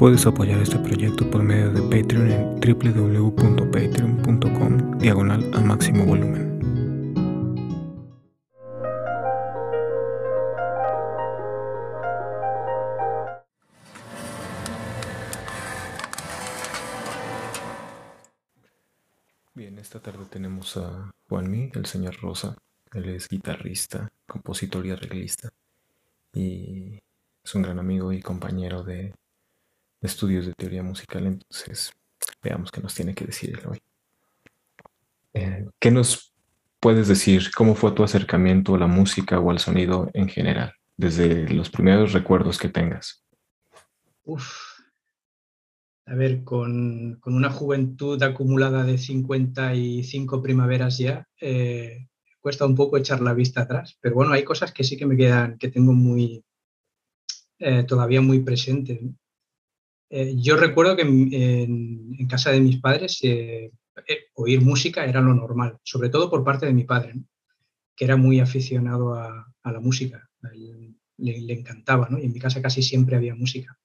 Puedes apoyar este proyecto por medio de Patreon en www.patreon.com diagonal a máximo volumen. Bien, esta tarde tenemos a Juanmi, el señor Rosa. Él es guitarrista, compositor y arreglista. Y es un gran amigo y compañero de estudios de teoría musical, entonces veamos qué nos tiene que decir él hoy. Eh, ¿Qué nos puedes decir? ¿Cómo fue tu acercamiento a la música o al sonido en general, desde los primeros recuerdos que tengas? Uf. A ver, con, una juventud acumulada de 55 primaveras ya, eh, cuesta un poco echar la vista atrás, pero bueno, hay cosas que sí que me quedan, que tengo muy, eh, todavía muy presentes. Eh, yo recuerdo que en, casa de mis padres eh, eh, oír música era lo normal, sobre todo por parte de mi padre, que era muy aficionado a, la música, le, encantaba, y en mi casa casi siempre había música.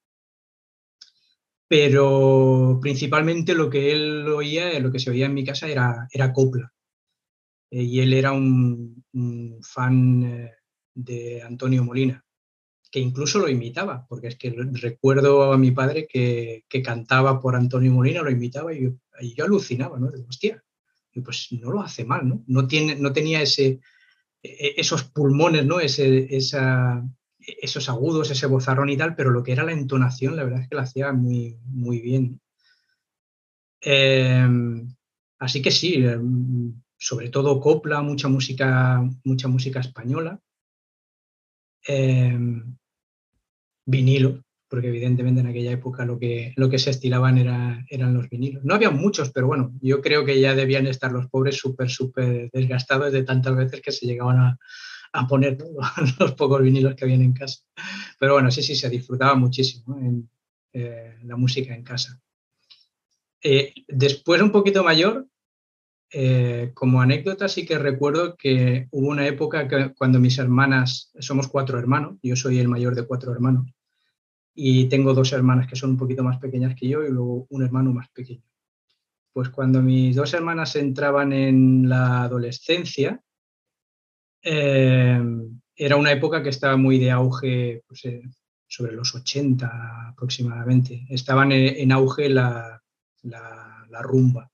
Pero principalmente lo que él oía, lo que se oía en mi casa era, era copla. y él era un fan de Antonio Molina que incluso lo imitaba, porque es que recuerdo a mi padre que, cantaba por Antonio Molina, lo imitaba y yo, alucinaba, ¿no? hostia, y pues no lo hace mal, ¿no? No, tiene, no tenía ese, e, e, esos pulmones, ¿no? Ese, esa, esos agudos, ese bozarrón y tal, pero lo que era la entonación, la verdad es que lo hacía muy, muy bien. Em, así que sí, em, sobre todo copla, mucha música, mucha música española. Em, vinilo, porque evidentemente en aquella época lo que, lo que se estilaban era, eran los vinilos. No había muchos, pero bueno, yo creo que ya debían estar los pobres súper, súper desgastados de tantas veces que se llegaban a, a poner los pocos vinilos que habían en casa. Pero bueno, sí, sí, se disfrutaba muchísimo en, eh, la música en casa. Eh, después, un poquito mayor, eh, como anécdota, sí que recuerdo que hubo una época que cuando mis hermanas, somos cuatro hermanos, yo soy el mayor de cuatro hermanos, y tengo dos hermanas que son un poquito más pequeñas que yo y luego un hermano más pequeño. Pues cuando mis dos hermanas entraban en la adolescencia, eh, era una época que estaba muy de auge, pues, eh, sobre los 80 aproximadamente. Estaban en, auge la, la rumba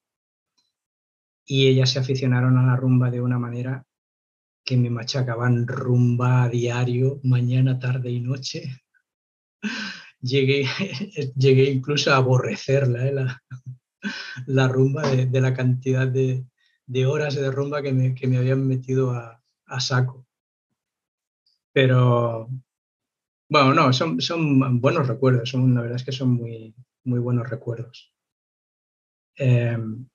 y ellas se aficionaron a la rumba de una manera que me machacaban rumba a diario, mañana, tarde y noche. Llegué, llegué incluso a aborrecerla, ¿eh? la, rumba, de, la cantidad de, horas de rumba que me, que me habían metido a, saco. Pero, bueno, no, son, son buenos recuerdos, son, la verdad es que son muy, muy buenos recuerdos. Em,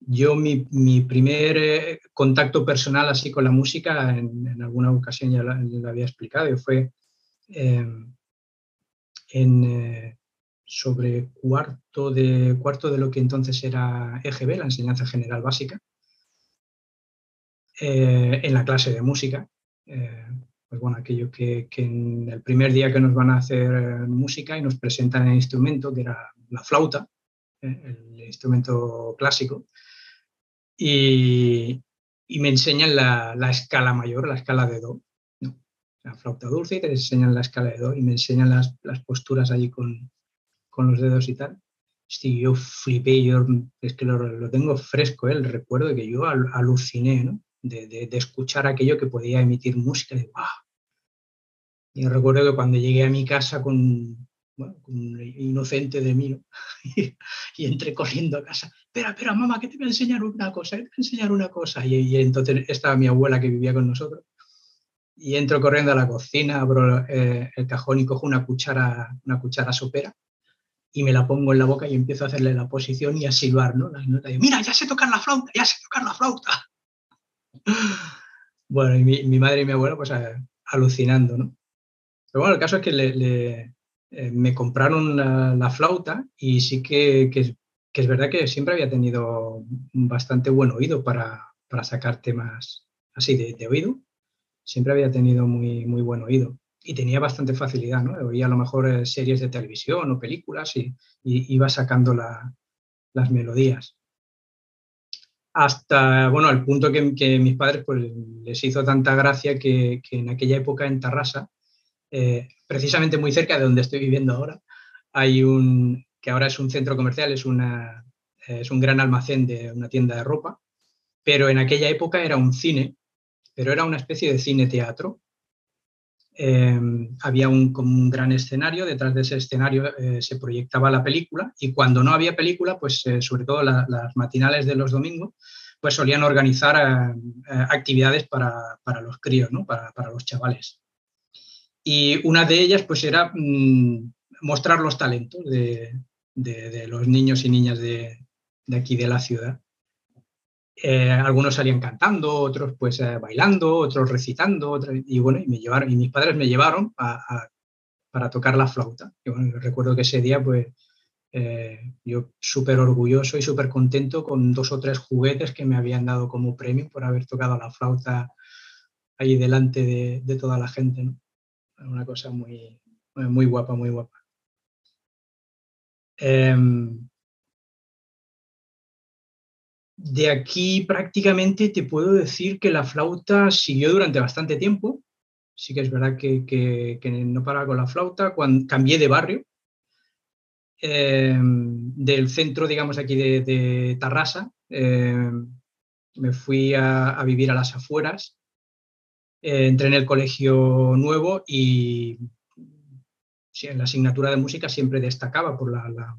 yo mi, primer eh, contacto personal así con la música, en, alguna ocasión ya lo, había explicado, fue em, en, eh, sobre cuarto de, cuarto de lo que entonces era EGB, la enseñanza general básica, eh, en la clase de música. pues bueno, aquello que, que, en el primer día que nos van a hacer música y nos presentan el instrumento, que era la flauta, el instrumento clásico, y, me enseñan la, escala mayor, la escala de Do. La flauta dulce y te enseñan la escala de Do y me enseñan las, posturas allí con, los dedos y tal. Sí, yo flipé, yo es que lo, tengo fresco, ¿eh? el recuerdo de que yo aluciné ¿no? de, escuchar aquello que podía emitir música. De, ¡wow! Y recuerdo que cuando llegué a mi casa con, bueno, un inocente de mí, y, entré corriendo a casa. Espera, espera, mamá, que te voy a enseñar una cosa, te voy a enseñar una cosa. Y, entonces estaba mi abuela que vivía con nosotros. Y entro corriendo a la cocina, abro eh, el cajón y cojo una cuchara, una cuchara sopera y me la pongo en la boca y empiezo a hacerle la posición y a silbar, ¿no? Las notas. Mira, ya sé tocar la flauta, ya sé tocar la flauta. Bueno, y mi, madre y mi abuelo, pues alucinando, ¿no? Pero bueno, el caso es que le, eh, me compraron la, flauta y sí que, es verdad que siempre había tenido bastante buen oído para, sacar temas así de, oído. Siempre había tenido muy, muy buen oído. y tenía bastante facilidad, ¿no? Oía a lo mejor eh, series de televisión o películas y, iba sacando las melodías. Hasta, bueno, al punto que, mis padres pues, les hizo tanta gracia que, que en aquella época en Tarrasa, eh, precisamente muy cerca de donde estoy viviendo ahora, hay un, que ahora es un centro comercial, es, una, es un gran almacén de una tienda de ropa, pero en aquella época era un cine, pero era una especie de cine-teatro Em, había un, como un gran escenario, detrás de ese escenario eh, se proyectaba la película y cuando no había película, pues eh, sobre todo las matinales de los domingos, pues solían organizar eh, actividades para, para, los críos, ¿no? para, para, los chavales. Y una de ellas pues era mm, mostrar los talentos de, de, de, los niños y niñas de, de aquí de la ciudad. Eh, algunos salían cantando, otros pues eh, bailando, otros recitando, y bueno, y me llevaron, y mis padres me llevaron para tocar la flauta. Y bueno, recuerdo que ese día pues eh, yo súper orgulloso y súper contento con dos o tres juguetes que me habían dado como premio por haber tocado la flauta ahí delante de, toda la gente, ¿no? Una cosa muy, muy guapa, muy guapa. Em, de aquí prácticamente te puedo decir que la flauta siguió durante bastante tiempo. Sí que es verdad que, no paraba con la flauta. Cuando cambié de barrio, em, del centro, digamos, aquí de, Tarrasa, em, me fui a, vivir a las afueras. Eh, entré en el colegio nuevo y en la asignatura de música siempre destacaba por,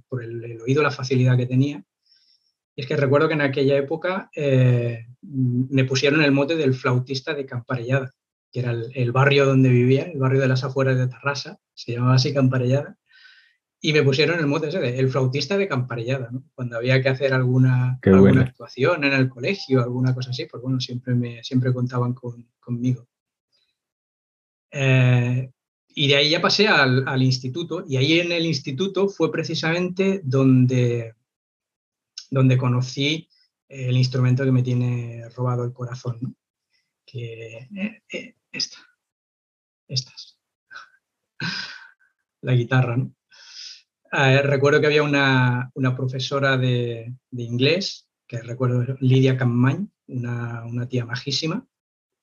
por el, el oído, la facilidad que tenía es que recuerdo que en aquella época eh, me pusieron el mote del flautista de Camparellada, que era el, barrio donde vivía, el barrio de las afueras de Tarrasa, se llamaba así Camparellada, y me pusieron el mote ese de el flautista de Camparellada, cuando había que hacer alguna, actuación en el colegio, alguna cosa así, pues bueno, siempre, me, siempre contaban conmigo. Eh, y de ahí ya pasé al, al, instituto, y ahí en el instituto fue precisamente donde donde conocí el instrumento que me tiene robado el corazón, que eh, eh, esta, la guitarra. Eh, recuerdo que había una, profesora de, inglés, que recuerdo Lidia Campañ, una, tía majísima,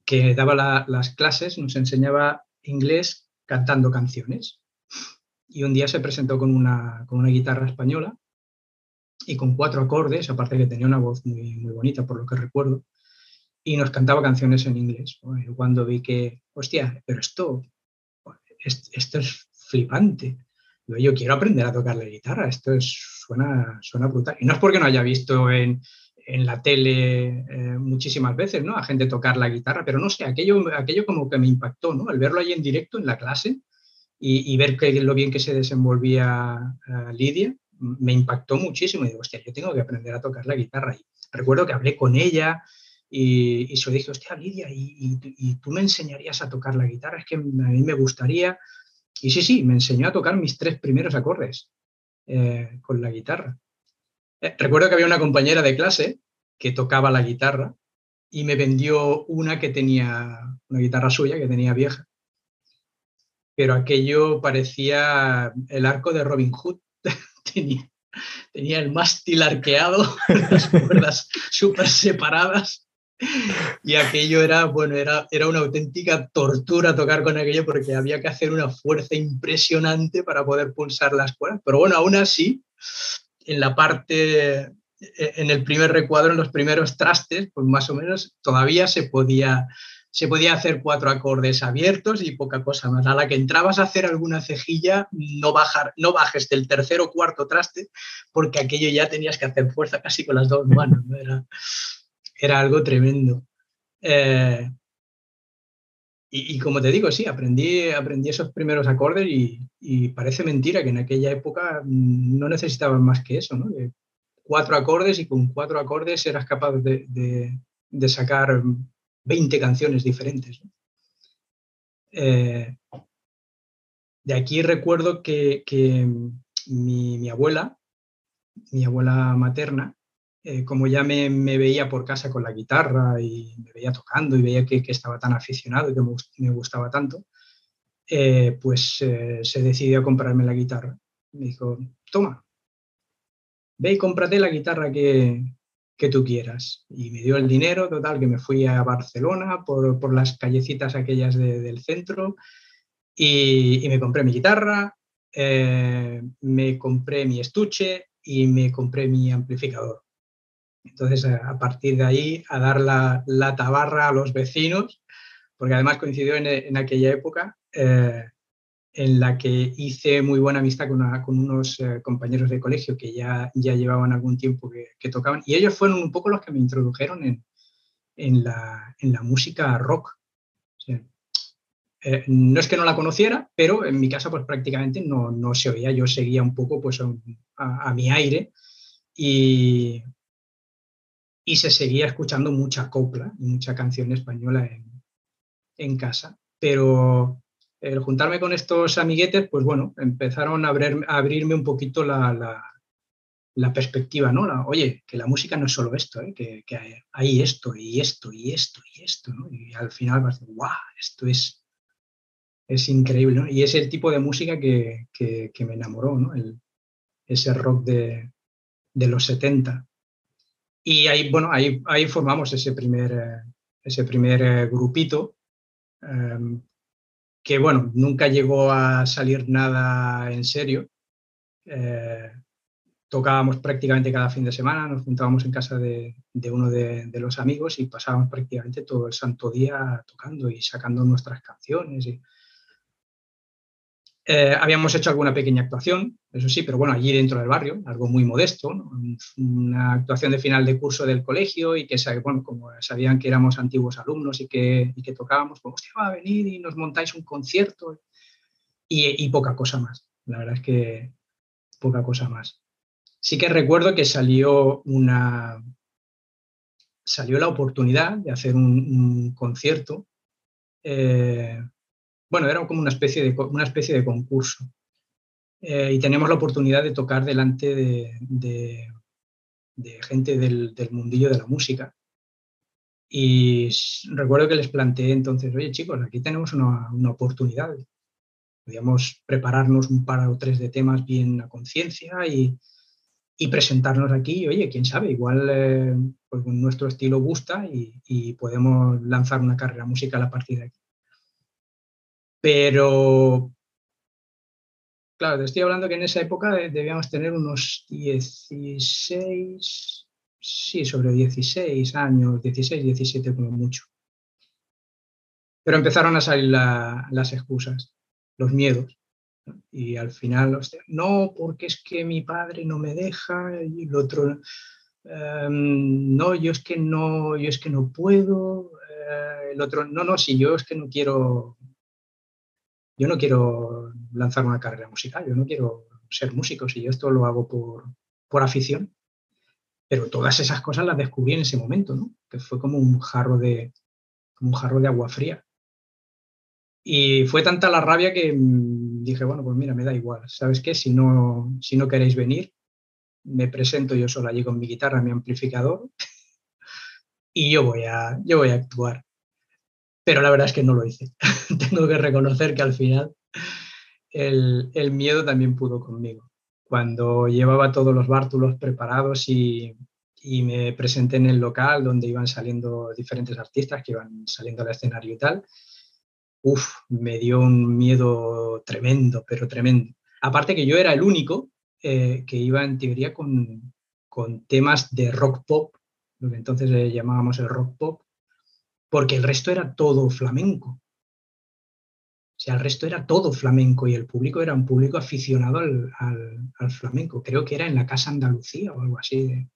que daba las clases, nos enseñaba inglés cantando canciones. Y un día se presentó con una, con una guitarra española y con cuatro acordes, aparte que tenía una voz muy, muy bonita, por lo que recuerdo, y nos cantaba canciones en inglés. cuando vi que, hostia, pero esto, esto es flipante. Yo quiero aprender a tocar la guitarra, esto es, suena, suena brutal. Y no es porque no haya visto en, en la tele eh, muchísimas veces, ¿no? A gente tocar la guitarra, pero no sé, aquello, aquello como que me impactó, ¿no? Al verlo ahí en directo en la clase y, ver que, lo bien que se desenvolvía eh, Lidia, me impactó muchísimo y digo, hostia, yo tengo que aprender a tocar la guitarra. Y recuerdo que hablé con ella y, y se dije, hostia, Lidia, ¿y, tú me enseñarías a tocar la guitarra? Es que a mí me gustaría. Y sí, sí, me enseñó a tocar mis tres primeros acordes eh, con la guitarra. Eh, recuerdo que había una compañera de clase que tocaba la guitarra y me vendió una que tenía, una guitarra suya que tenía vieja. Pero aquello parecía el arco de Robin Hood tenía, el mástil arqueado, las cuerdas súper separadas. Y aquello era, bueno, era, era una auténtica tortura tocar con aquello porque había que hacer una fuerza impresionante para poder pulsar las cuerdas. Pero bueno, aún así, en la parte, e, en el primer recuadro, en los primeros trastes, pues más o menos todavía se podía, se podía hacer cuatro acordes abiertos y poca cosa más. A la que entrabas a hacer alguna cejilla, no, bajar, no bajes del tercer o cuarto traste, porque aquello ya tenías que hacer fuerza casi con las dos manos. Era, era, algo tremendo. Eh, y, como te digo, sí, aprendí, aprendí esos primeros acordes y, parece mentira que en aquella época no necesitaban más que eso, ¿no? cuatro acordes y con cuatro acordes eras capaz de, de sacar 20 canciones diferentes. Eh, de aquí recuerdo que, mi, abuela, mi abuela materna, eh, como ya me, veía por casa con la guitarra y me veía tocando y veía que, estaba tan aficionado y que me, gustaba tanto, eh, pues se decidió a comprarme la guitarra. Me dijo, toma, ve y cómprate la guitarra que, que tú quieras. Y me dio el dinero, total, que me fui a Barcelona por, por las callecitas aquellas del centro y, y, me compré mi guitarra, eh, me compré mi estuche y me compré mi amplificador. Entonces, a, partir de ahí, a dar la, la, tabarra a los vecinos, porque además coincidió en, en aquella época. Eh, en la que hice muy buena amistad con, unos eh, compañeros de colegio que ya, ya llevaban algún tiempo que, tocaban, y ellos fueron un poco los que me introdujeron en, la, en la, música rock. Eh, no es que no la conociera, pero en mi casa pues prácticamente no, no se oía, yo seguía un poco pues a, a, mi aire y, y se seguía escuchando mucha copla y mucha canción española en, en casa, pero el juntarme con estos amiguetes, pues bueno, empezaron a, abrirme un poquito la, perspectiva, ¿no? oye, que la música no es solo esto, ¿eh? que, hay esto y esto y esto y esto, ¿no? Y al final vas a ¡guau! Esto es, es increíble, ¿no? Y es el tipo de música que, me enamoró, ¿no? ese rock de, los 70. Y ahí, bueno, ahí, ahí formamos ese primer, eh, ese primer eh, grupito. Que bueno, nunca llegó a salir nada en serio. Eh, tocábamos prácticamente cada fin de semana, nos juntábamos en casa de, uno de, los amigos y pasábamos prácticamente todo el santo día tocando y sacando nuestras canciones. Eh, habíamos hecho alguna pequeña actuación, eso sí, pero bueno, allí dentro del barrio, algo muy modesto, una actuación de final de curso del colegio y que, bueno, como sabían que éramos antiguos alumnos y que, y que tocábamos, pues, hostia, va a venir y nos montáis un concierto y, y, poca cosa más. La verdad es que poca cosa más. Sí que recuerdo que salió una salió la oportunidad de hacer un, concierto eh, bueno, era como una especie de, una especie de concurso. Eh, y teníamos la oportunidad de tocar delante de, gente del, mundillo de la música. Y recuerdo que les planteé entonces, oye chicos, aquí tenemos una, oportunidad. Podríamos prepararnos un par o tres de temas bien a conciencia y, presentarnos aquí. oye, quién sabe, igual eh, pues nuestro estilo gusta y, y podemos lanzar una carrera musical a partir de aquí. Pero, claro, te estoy hablando que en esa época debíamos tener unos 16, sí, sobre 16 años, 16, 17 como mucho. Pero empezaron a salir las excusas, los miedos. Y al final, no, porque es que mi padre no me deja, y el otro, em, no, yo es que no, yo es que no puedo, eh, el otro, no, no, si yo es que no quiero, yo no quiero lanzar una carrera musical, yo no quiero ser músico, si yo esto lo hago por, por afición. Pero todas esas cosas las descubrí en ese momento, ¿no? Que fue como un jarro de, un jarro de agua fría. Y fue tanta la rabia que mm, dije, bueno, pues mira, me da igual. ¿Sabes qué? Si no, si no queréis venir, me presento yo solo allí con mi guitarra, mi amplificador, y yo voy a, yo voy a actuar pero la verdad es que no lo hice. Tengo que reconocer que al final el, miedo también pudo conmigo. Cuando llevaba todos los bártulos preparados y, me presenté en el local donde iban saliendo diferentes artistas que iban saliendo al escenario y tal, uff, me dio un miedo tremendo, pero tremendo. Aparte que yo era el único eh, que iba en teoría con, con temas de rock pop, lo que entonces llamábamos el rock pop, porque el resto era todo flamenco. O sea, el resto era todo flamenco y el público era un público aficionado al, flamenco. Creo que era en la Casa Andalucía o algo así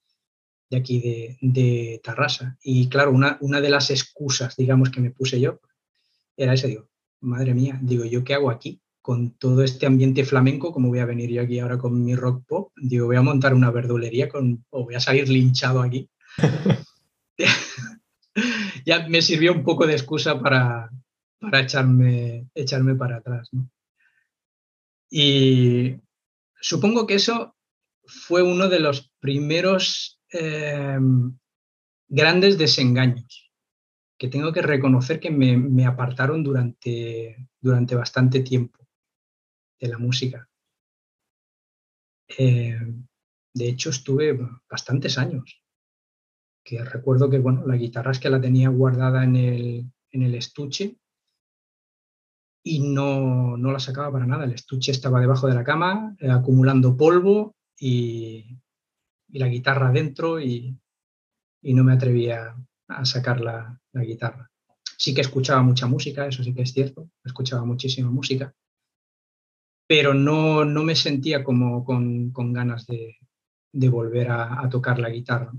de, aquí de, Tarrasa. Y claro, una, de las excusas, digamos, que me puse yo era ese, digo, madre mía, digo, ¿yo qué hago aquí? Con todo este ambiente flamenco, como voy a venir yo aquí ahora con mi rock pop? Digo, voy a montar una verdulería con, o voy a salir linchado aquí. ya me sirvió un poco de excusa para, para echarme, echarme para atrás. Y supongo que eso fue uno de los primeros em, grandes desengaños. que tengo que reconocer que me, apartaron durante, durante bastante tiempo de la música. Eh, de hecho, estuve bastantes años, que recuerdo que bueno, la guitarra es que la tenía guardada en el, en el estuche y no, no, la sacaba para nada. El estuche estaba debajo de la cama, eh, acumulando polvo y, y, la guitarra dentro y, y no me atrevía a sacar la, la, guitarra. Sí que escuchaba mucha música, eso sí que es cierto, escuchaba muchísima música, pero no, no me sentía como con, con ganas de, de volver a, a, tocar la guitarra.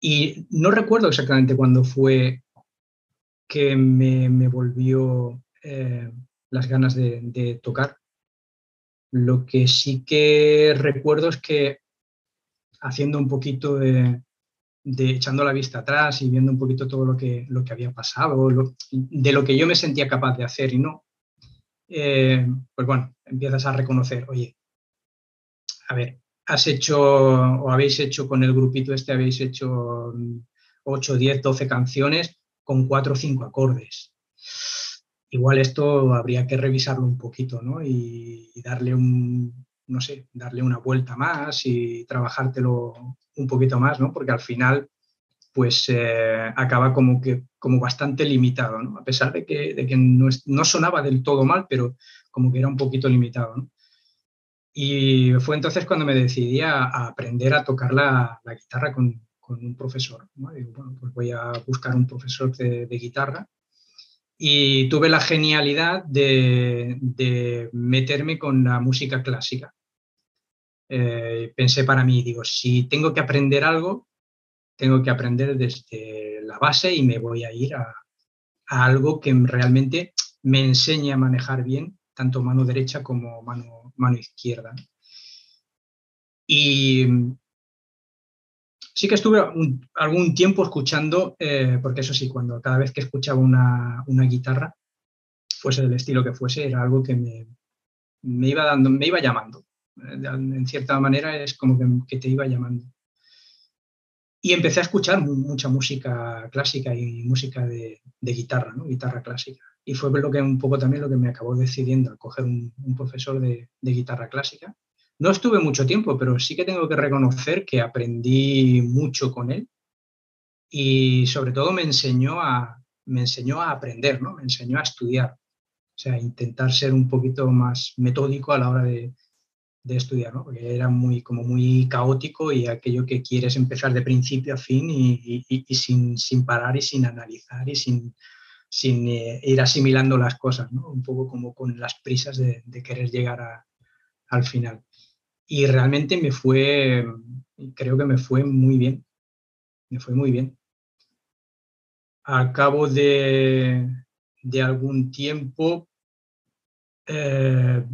Y no recuerdo exactamente cuándo fue que me, me volvió eh, las ganas de, tocar. Lo que sí que recuerdo es que haciendo un poquito de, echando la vista atrás y viendo un poquito todo lo que, lo que había pasado, de lo que yo me sentía capaz de hacer y no, eh, pues bueno, empiezas a reconocer, oye, a ver, has hecho o habéis hecho con el grupito este, habéis hecho 8, 10, 12 canciones con 4 o 5 acordes. Igual esto habría que revisarlo un poquito, ¿no? Y, darle un, no sé, darle una vuelta más y trabajártelo un poquito más, ¿no? Porque al final, pues eh, acaba como que como bastante limitado, ¿no? A pesar de que, de que no, no, sonaba del todo mal, pero como que era un poquito limitado, ¿no? Y fue entonces cuando me decidí a, aprender a tocar la, guitarra con, un profesor. Digo, bueno, pues voy a buscar un profesor de, guitarra. Y tuve la genialidad de, meterme con la música clásica. Eh, pensé para mí, digo, si tengo que aprender algo, tengo que aprender desde la base y me voy a ir a algo que realmente me enseñe a manejar bien tanto mano derecha como mano, mano izquierda. Y sí que estuve algún tiempo escuchando, eh, porque eso sí, cuando cada vez que escuchaba una, una, guitarra, fuese del estilo que fuese, era algo que me, me iba dando, me iba llamando. En cierta manera es como que, que te iba llamando. Y empecé a escuchar mucha música clásica y música de, de guitarra, ¿no? guitarra clásica y fue lo que un poco también lo que me acabó decidiendo a coger un, profesor de, de, guitarra clásica. No estuve mucho tiempo, pero sí que tengo que reconocer que aprendí mucho con él y sobre todo me enseñó a, me enseñó a aprender, ¿no? me enseñó a estudiar, o sea, intentar ser un poquito más metódico a la hora de, de estudiar, ¿no? porque era muy, como muy caótico y aquello que quieres empezar de principio a fin y, y, y sin, sin parar y sin analizar y sin sin eh, ir asimilando las cosas, ¿no? un poco como con las prisas de, querer llegar a, al final. Y realmente me fue, creo que me fue muy bien, me fue muy bien. Al cabo de, de algún tiempo, eh,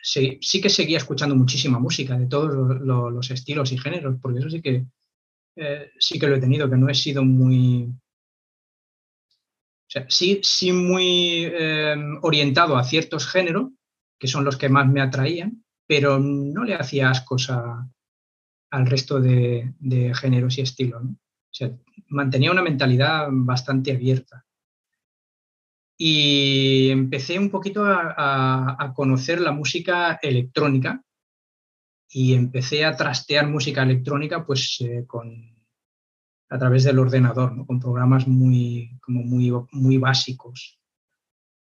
sí, sí, que seguía escuchando muchísima música de todos los, los, los estilos y géneros, porque eso sí que, eh, sí que lo he tenido, que no he sido muy, sí, muy eh, orientado a ciertos géneros, que son los que más me atraían, pero no le hacía ascos a, al resto de, géneros y estilos. ¿no? O sea, mantenía una mentalidad bastante abierta. Y empecé un poquito a, a, a conocer la música electrónica y empecé a trastear música electrónica pues eh, con a través del ordenador, con programas muy, como muy, muy básicos,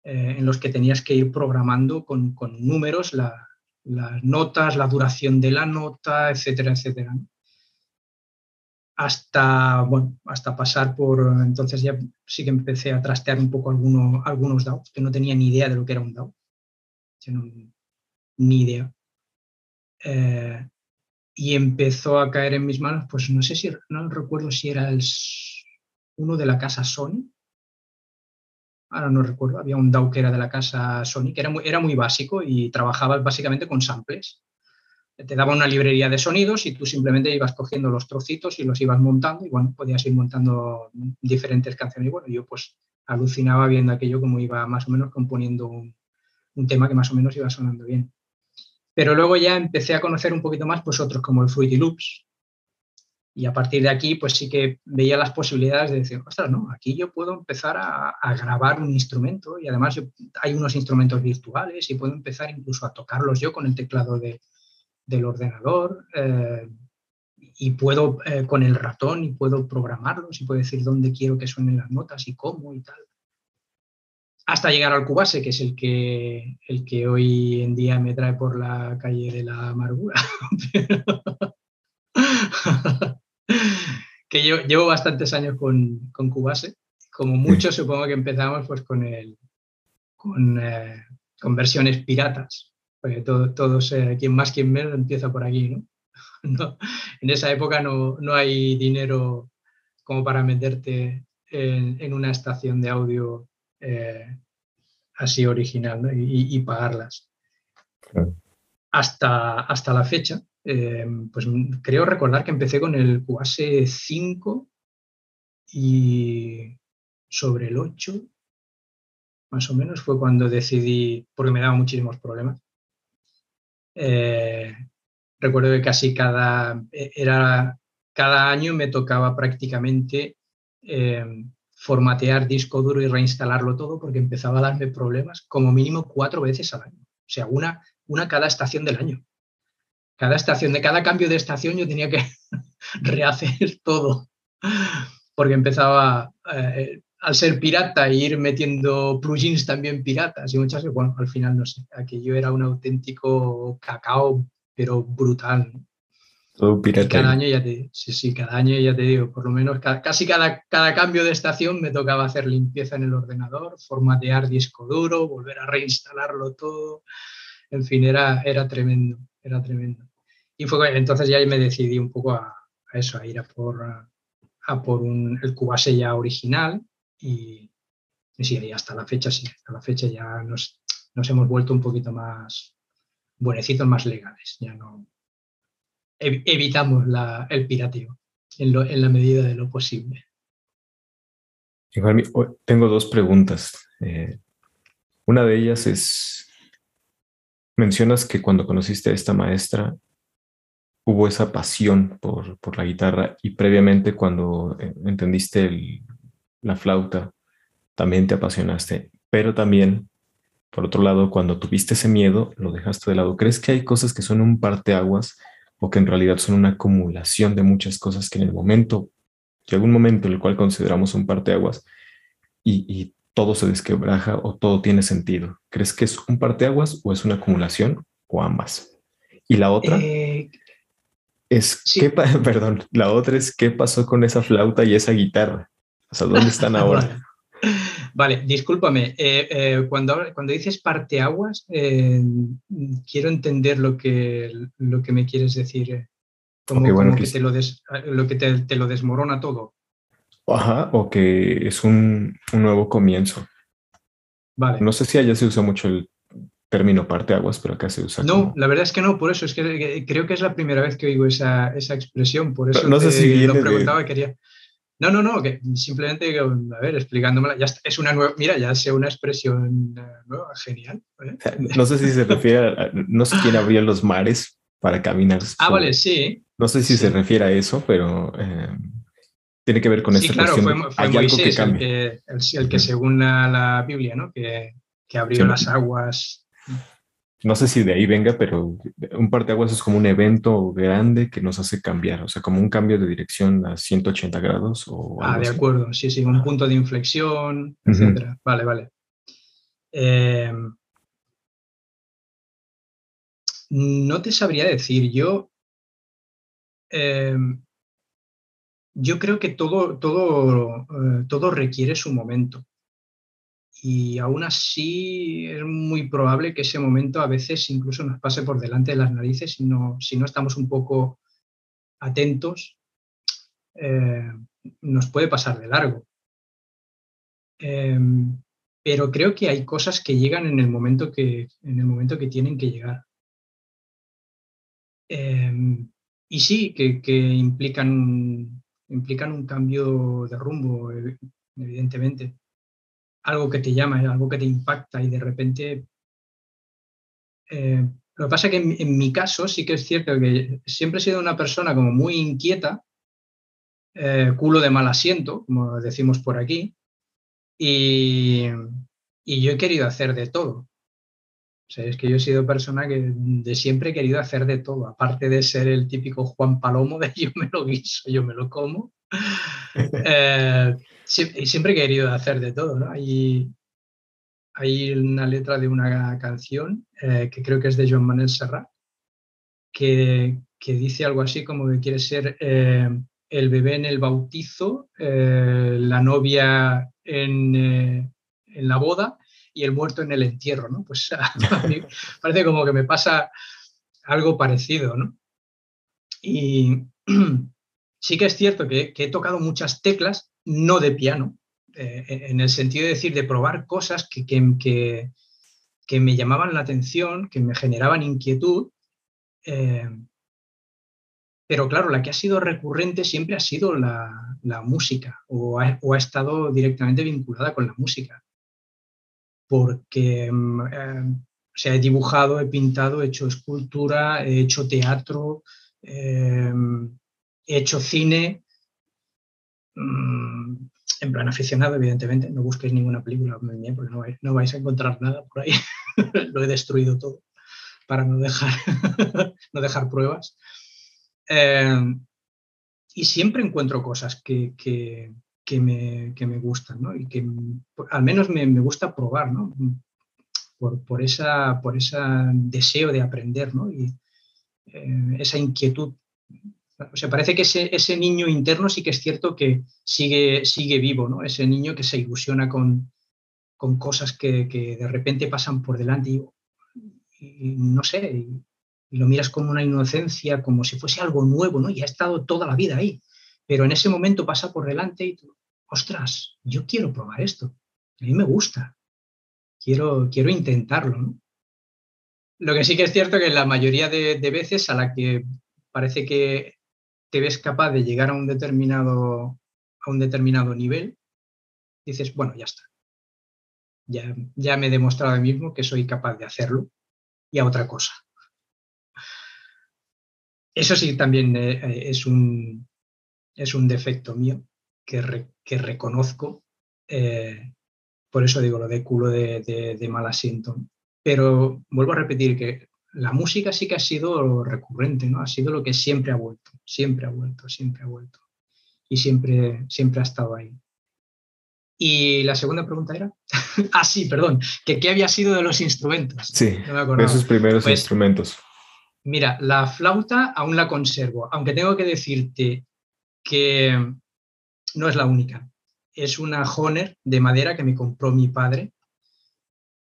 eh, en los que tenías que ir programando con, con números la, las notas, la duración de la nota, etcétera, etcétera. Hasta, bueno, hasta pasar por, entonces ya sí que empecé a trastear un poco alguno, algunos DAOs, que no tenía ni idea de lo que era un DAO. Ni idea. Eh, y empezó a caer en mis manos, pues no sé si, no recuerdo si era el, uno de la casa Sony, ahora no recuerdo, había un DAW que era de la casa Sony, que era muy, era muy básico y trabajaba básicamente con samples. Te daba una librería de sonidos y tú simplemente ibas cogiendo los trocitos y los ibas montando y bueno, podías ir montando diferentes canciones. Y bueno, yo pues alucinaba viendo aquello como iba más o menos componiendo un, un tema que más o menos iba sonando bien. Pero luego ya empecé a conocer un poquito más pues otros como el Fruity Loops, Y a partir de aquí, pues sí que veía las posibilidades de decir, ostras, no, aquí yo puedo empezar a, grabar un instrumento y además hay unos instrumentos virtuales y puedo empezar incluso a tocarlos yo con el teclado del ordenador eh, y puedo eh, con el ratón y puedo programarlos y puedo decir dónde quiero que suenen las notas y cómo y tal. Hasta llegar al Cubase, que es el que, el que hoy en día me trae por la calle de la amargura. que yo llevo bastantes años con, con Cubase. Como muchos, supongo que empezamos pues, con, el, con, eh, con versiones piratas. Porque todo, todos, eh, quien más, quien menos, empieza por aquí. ¿no? en esa época no, no, hay dinero como para meterte en, en una estación de audio eh, así original y, pagarlas. Hasta, hasta la fecha, eh, pues creo recordar que empecé con el Cubase 5 y sobre el 8, más o menos, fue cuando decidí, porque me daba muchísimos problemas. Eh, recuerdo que casi cada, era, cada año me tocaba prácticamente eh, formatear disco duro y reinstalarlo todo porque empezaba a darme problemas como mínimo cuatro veces al año. O sea, una, una cada estación del año cada estación, de cada cambio de estación yo tenía que rehacer todo, porque empezaba, eh, al ser pirata, e ir metiendo plugins también piratas y muchas veces, bueno, al final no sé, aquello era un auténtico cacao, pero brutal. Todo pirata. cada año ya te, sí, sí, cada año ya te digo, por lo menos casi cada, cada cambio de estación me tocaba hacer limpieza en el ordenador, formatear disco duro, volver a reinstalarlo todo. En fin, era, era tremendo era tremendo. Y fue entonces ya me decidí un poco a, eso, a ir a por, a, por un, el Cubase ya original y, sí, y hasta la fecha sí, hasta la fecha ya nos, nos hemos vuelto un poquito más buenecitos, más legales, ya no evitamos el pirateo en, en la medida de lo posible. tengo dos preguntas. Eh, una de ellas es, Mencionas que cuando conociste a esta maestra hubo esa pasión por, por la guitarra y previamente cuando eh, entendiste la flauta también te apasionaste, pero también, por otro lado, cuando tuviste ese miedo, lo dejaste de lado. ¿Crees que hay cosas que son un parteaguas o que en realidad son una acumulación de muchas cosas que en el momento, que algún momento en el cual consideramos un parteaguas y, y todo se desquebraja o todo tiene sentido? ¿Crees que es un parteaguas o es una acumulación o ambas? Y la otra eh, es, ¿qué perdón, la otra es qué pasó con esa flauta y esa guitarra. O sea, ¿dónde están ahora? Vale, discúlpame. Eh, eh, cuando, cuando dices parteaguas, quiero entender lo que, lo que me quieres decir. Como, que, te, lo, lo que te, lo desmorona todo. Ajá, o que es un, nuevo comienzo. Vale. No sé si allá se usa mucho el término parteaguas, pero acá se usa. No, la verdad es que no, por eso es que creo que es la primera vez que oigo esa, expresión, por eso no sé si lo preguntaba y quería. No, no, no, que simplemente, a ver, explicándomela, ya es una nueva, mira, ya sea una expresión eh, nueva, genial. ¿eh? No sé si se refiere, a, no sé quién abrió los mares para caminar. Ah, vale, sí. No sé si se refiere a eso, pero eh, tiene que ver con sí, claro, Fue, fue Moisés el que, el, que según la, Biblia, ¿no? Que, que abrió las aguas. No sé si de ahí venga, pero un parteaguas es como un evento grande que nos hace cambiar, o sea, como un cambio de dirección a 180 grados. O ah, de acuerdo, sí, sí, un punto de inflexión, etcétera. Vale, vale. Em, no te sabría decir, yo em, yo creo que todo, todo, eh, todo requiere su momento. Y aún así es muy probable que ese momento a veces incluso nos pase por delante de las narices si no, si no estamos un poco atentos, eh, nos puede pasar de largo. Em, pero creo que hay cosas que llegan en el momento que, en el momento que tienen que llegar. Em, y sí, que, que implican implican un cambio de rumbo, evidentemente. Algo que te llama, algo que te impacta y de repente... Eh, lo que pasa es que en, mi caso sí que es cierto que siempre he sido una persona como muy inquieta eh, culo de mal asiento, como decimos por aquí, y, yo he querido hacer de todo. O sea, es que yo he sido persona que de siempre he querido hacer de todo, aparte de ser el típico Juan Palomo de yo me lo guiso, yo me lo como. eh, siempre he querido hacer de todo, ¿no? Hay, hay una letra de una canción eh, que creo que es de Joan Manuel Serrat, que, que dice algo así como que quiere ser eh, el bebé en el bautizo, eh, la novia en, en, la boda y el muerto en el entierro, ¿no? Pues parece como que me pasa algo parecido, ¿no? Y sí que es cierto que he tocado muchas teclas, no de piano, eh, en el sentido de decir, de probar cosas que, que, que, me llamaban la atención, que me generaban inquietud. Eh, pero claro, la que ha sido recurrente siempre ha sido la, la música o ha, o ha, estado directamente vinculada con la música. Porque mm, eh, se he dibujado, he pintado, he hecho escultura, he hecho teatro, eh, he hecho cine. Mm, en plan aficionado, evidentemente, no busquéis ninguna película porque no vais, a encontrar nada por ahí. Lo he destruido todo para no dejar, no dejar pruebas. Eh, y siempre encuentro cosas que, que, que, me, que me, gustan, ¿no? Y que al menos me, me gusta probar, ¿no? Por, por, esa, por ese deseo de aprender, ¿no? Y eh, esa inquietud o sea, parece que ese, ese, niño interno sí que es cierto que sigue, sigue vivo, ¿no? Ese niño que se ilusiona con, con cosas que, que, de repente pasan por delante y, no sé, y, y, lo miras con una inocencia, como si fuese algo nuevo, ¿no? Y ha estado toda la vida ahí. Pero en ese momento pasa por delante y tú, ostras, yo quiero probar esto. A mí me gusta. Quiero, quiero intentarlo, ¿no? Lo que sí que es cierto que la mayoría de, de veces a la que parece que te ves capaz de llegar a un determinado, a un determinado nivel, dices, bueno, ya está. Ya, ya me he demostrado a mí mismo que soy capaz de hacerlo y a otra cosa. Eso sí también eh, es, un, es un defecto mío que, que reconozco. Eh, por eso digo lo de culo de, de mal asiento. Pero vuelvo a repetir que la música sí que ha sido recurrente, ¿no? Ha sido lo que siempre ha vuelto, siempre ha vuelto, siempre ha vuelto. Y siempre, siempre ha estado ahí. Y la segunda pregunta era, ah, sí, perdón, que qué había sido de los instrumentos. Sí, no esos primeros pues, instrumentos. Mira, la flauta aún la conservo, aunque tengo que decirte que no es la única. Es una Honer de madera que me compró mi padre.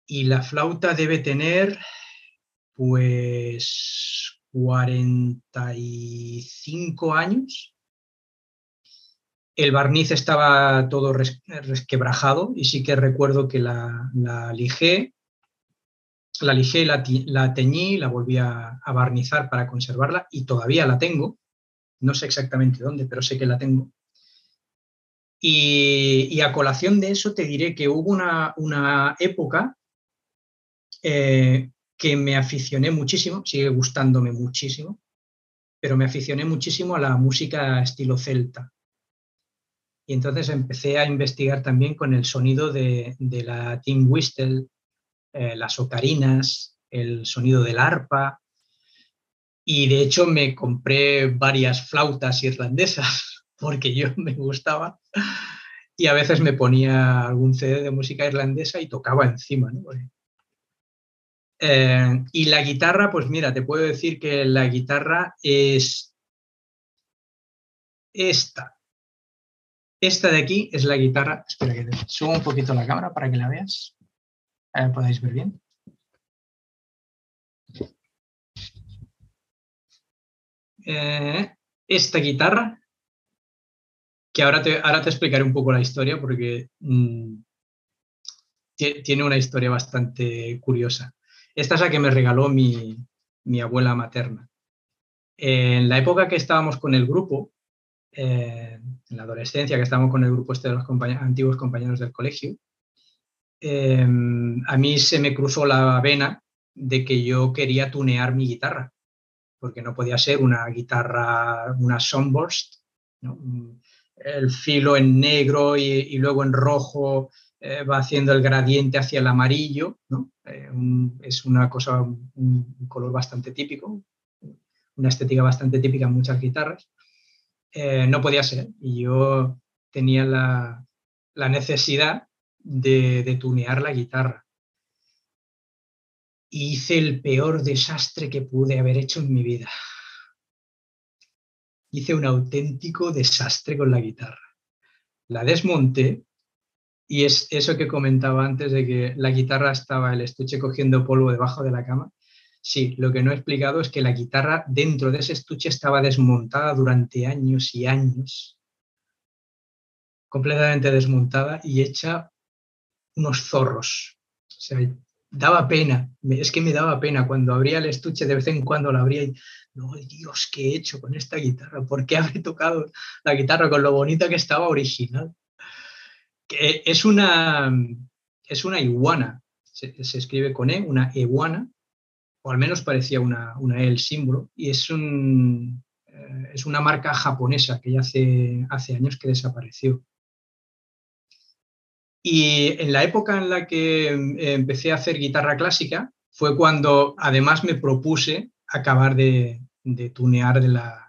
Y la flauta debe tener, pues 45 años. El barniz estaba todo resquebrajado y sí que recuerdo que la, la la lijé, la, teñí, la volví a, barnizar para conservarla y todavía la tengo. No sé exactamente dónde, pero sé que la tengo. Y, y, a colación de eso te diré que hubo una, una época eh, que me aficioné muchísimo, sigue gustándome muchísimo, pero me aficioné muchísimo a la música estilo celta. Y entonces empecé a investigar también con el sonido de, de la tin whistle, eh, las ocarinas, el sonido del arpa. Y de hecho me compré varias flautas irlandesas porque yo me gustaba. Y a veces me ponía algún CD de música irlandesa y tocaba encima. Eh, y la guitarra, pues mira, te puedo decir que la guitarra es esta. Esta de aquí es la guitarra. Espera que te subo un poquito la cámara para que la veas. Ver, podáis ver bien. Eh, esta guitarra, que ahora te, ahora te explicaré un poco la historia porque mmm, tiene una historia bastante curiosa. Esta es la que me regaló mi, abuela materna. En la época que estábamos con el grupo, eh, en la adolescencia, que estábamos con el grupo este de los compañeros, antiguos compañeros del colegio, eh, a mí se me cruzó la vena de que yo quería tunear mi guitarra, porque no podía ser una guitarra, una Sunburst, el filo en negro y, luego en rojo eh, va haciendo el gradiente hacia el amarillo, ¿no? Eh, es una cosa, un, color bastante típico, una estética bastante típica en muchas guitarras. Eh, no podía ser y yo tenía la, necesidad de, de tunear la guitarra. Hice el peor desastre que pude haber hecho en mi vida hice un auténtico desastre con la guitarra. La desmonté y es eso que comentaba antes de que la guitarra estaba el estuche cogiendo polvo debajo de la cama. Sí, lo que no he explicado es que la guitarra dentro de ese estuche estaba desmontada durante años y años, completamente desmontada y hecha unos zorros. O sea, daba pena, es que me daba pena cuando abría el estuche, de vez en cuando la abría y, no, Dios, ¿qué he hecho con esta guitarra? ¿Por qué habré tocado la guitarra con lo bonita que estaba original? Es una, es una iguana, se, escribe con E, una iguana, o al menos parecía una, una E el símbolo, y es, un, eh, es una marca japonesa que ya hace, hace años que desapareció. Y en la época en la que eh, empecé a hacer guitarra clásica fue cuando además me propuse acabar de, tunear la,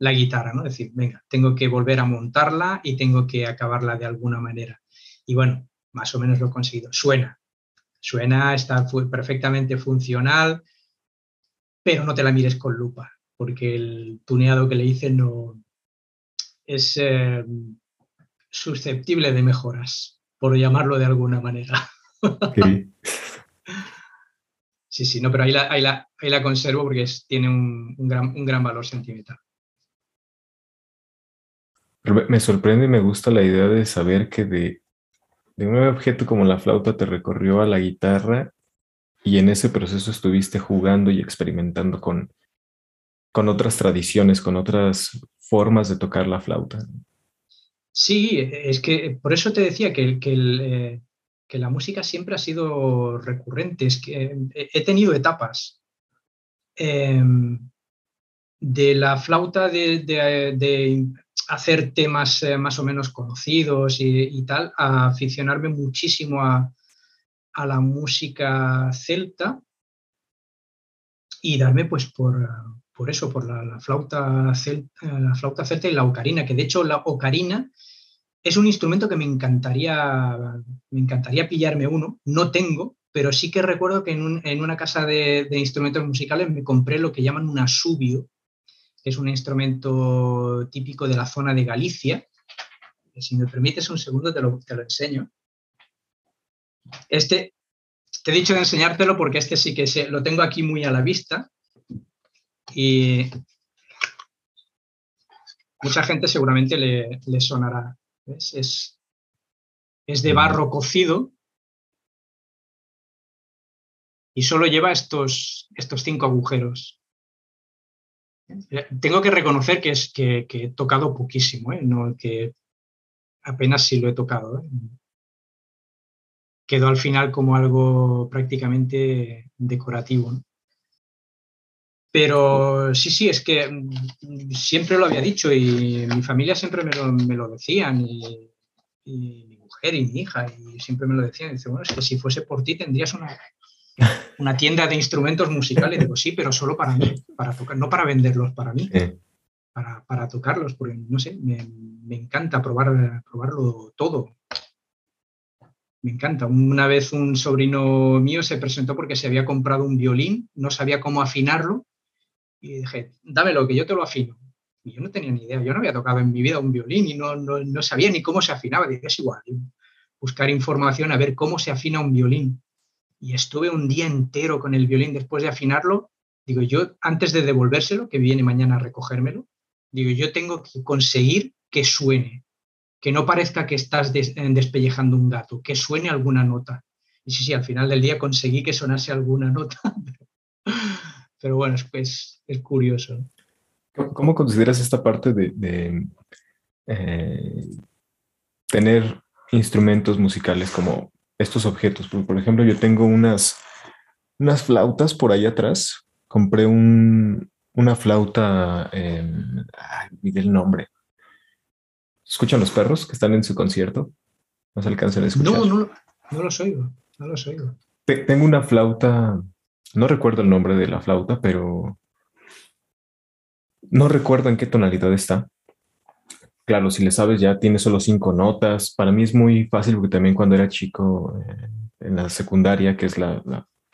la guitarra, ¿no? Es decir, venga, tengo que volver a montarla y tengo que acabarla de alguna manera. Y bueno, más o menos lo he conseguido. Suena, suena, está perfectamente funcional, pero no te la mires con lupa, porque el tuneado que le hice no es, eh, susceptible de mejoras, por llamarlo de alguna manera. Sí, sí, no, pero ahí la, la, conservo porque tiene un, gran, valor sentimental. Me sorprende y me gusta la idea de saber que de, de un objeto como la flauta te recorrió a la guitarra y en ese proceso estuviste jugando y experimentando con, con otras tradiciones, con otras formas de tocar la flauta. Sí, es que por eso te decía que, eh, que, la música siempre ha sido recurrente. Es que he tenido etapas em, de la flauta de, hacer temas eh, más o menos conocidos y, tal, a aficionarme muchísimo a, la música celta y darme pues por, por eso, por la, flauta celta, la flauta celta y la ocarina, que de hecho la ocarina es un instrumento que me encantaría, me encantaría pillarme uno, no tengo, pero sí que recuerdo que en, una casa de, instrumentos musicales me compré lo que llaman un asubio, que es un instrumento típico de la zona de Galicia. Si me permites un segundo te lo, te lo enseño. Este, te he dicho de enseñártelo porque este sí que se, lo tengo aquí muy a la vista. Y mucha gente seguramente le, sonará. Es, es de barro cocido y solo lleva estos, estos cinco agujeros. Tengo que reconocer que, es, que, he tocado poquísimo, ¿eh? que apenas sí lo he tocado. ¿eh? Quedó al final como algo prácticamente decorativo. Pero sí, sí, es que mm, siempre lo había dicho y mi familia siempre me lo, me lo decían y, mi mujer y mi hija y siempre me lo decían. Dice, bueno, es que si fuese por ti tendrías una, una tienda de instrumentos musicales. Digo, sí, pero solo para mí, para tocar, no para venderlos para mí, para, para, tocarlos, porque no sé, me, me, encanta probar, probarlo todo. Me encanta. Una vez un sobrino mío se presentó porque se había comprado un violín, no sabía cómo afinarlo y dije, dámelo, que yo te lo afino. Y yo no tenía ni idea, yo no había tocado en mi vida un violín y no, no, sabía ni cómo se afinaba. Dije, es igual, buscar información a ver cómo se afina un violín. Y estuve un día entero con el violín después de afinarlo. Digo, yo antes de devolvérselo, que viene mañana a recogérmelo, digo, yo tengo que conseguir que suene, que no parezca que estás despellejando un gato, que suene alguna nota. Y sí, sí, al final del día conseguí que sonase alguna nota. Pero bueno, es, es, curioso. ¿Cómo consideras esta parte de, eh, tener instrumentos musicales como estos objetos? Por, ejemplo, yo tengo unas, unas flautas por ahí atrás. Compré un, una flauta, eh, el nombre, ¿Escuchan los perros que están en su concierto? ¿No se alcanzan a escuchar? No, no, no los oigo, no los oigo. Tengo una flauta, no recuerdo el nombre de la flauta, pero no recuerdo en qué tonalidad está. Claro, si le sabes ya tiene solo cinco notas. Para mí es muy fácil porque también cuando era chico eh, en la secundaria, que es la,